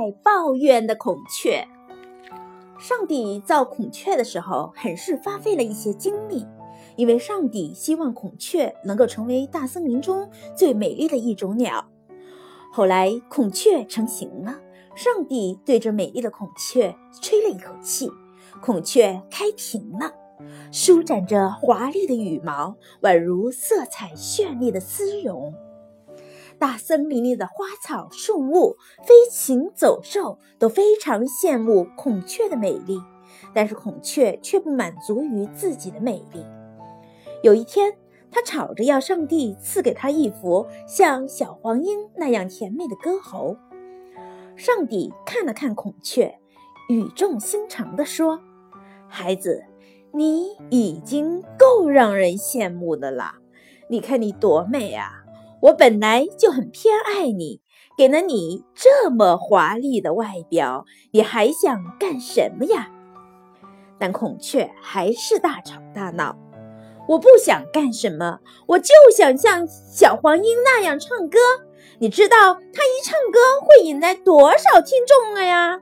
爱抱怨的孔雀。上帝造孔雀的时候，很是花费了一些精力，因为上帝希望孔雀能够成为大森林中最美丽的一种鸟。后来，孔雀成型了，上帝对着美丽的孔雀吹了一口气，孔雀开屏了，舒展着华丽的羽毛，宛如色彩绚丽的丝绒。大森林里的花草树木、飞禽走兽都非常羡慕孔雀的美丽，但是孔雀却不满足于自己的美丽。有一天，它吵着要上帝赐给他一副像小黄莺那样甜美的歌喉。上帝看了看孔雀，语重心长地说：“孩子，你已经够让人羡慕的了。你看你多美啊！”我本来就很偏爱你，给了你这么华丽的外表，你还想干什么呀？但孔雀还是大吵大闹。我不想干什么，我就想像小黄莺那样唱歌。你知道，它一唱歌会引来多少听众了呀？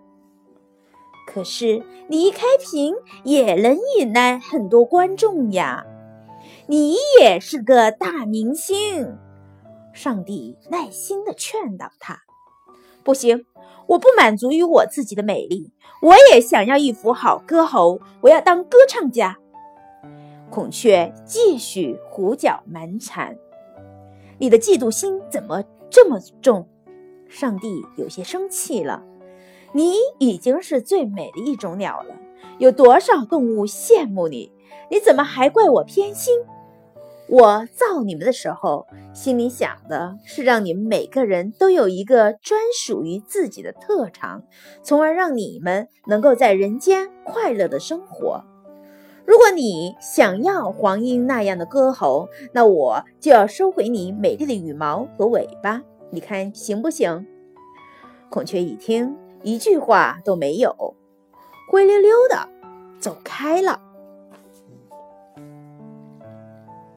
可是你一开屏也能引来很多观众呀。你也是个大明星。上帝耐心地劝导他：“不行，我不满足于我自己的美丽，我也想要一副好歌喉，我要当歌唱家。”孔雀继续胡搅蛮缠：“你的嫉妒心怎么这么重？”上帝有些生气了：“你已经是最美的一种鸟了，有多少动物羡慕你？你怎么还怪我偏心？”我造你们的时候，心里想的是让你们每个人都有一个专属于自己的特长，从而让你们能够在人间快乐的生活。如果你想要黄莺那样的歌喉，那我就要收回你美丽的羽毛和尾巴，你看行不行？孔雀一听，一句话都没有，灰溜溜的走开了。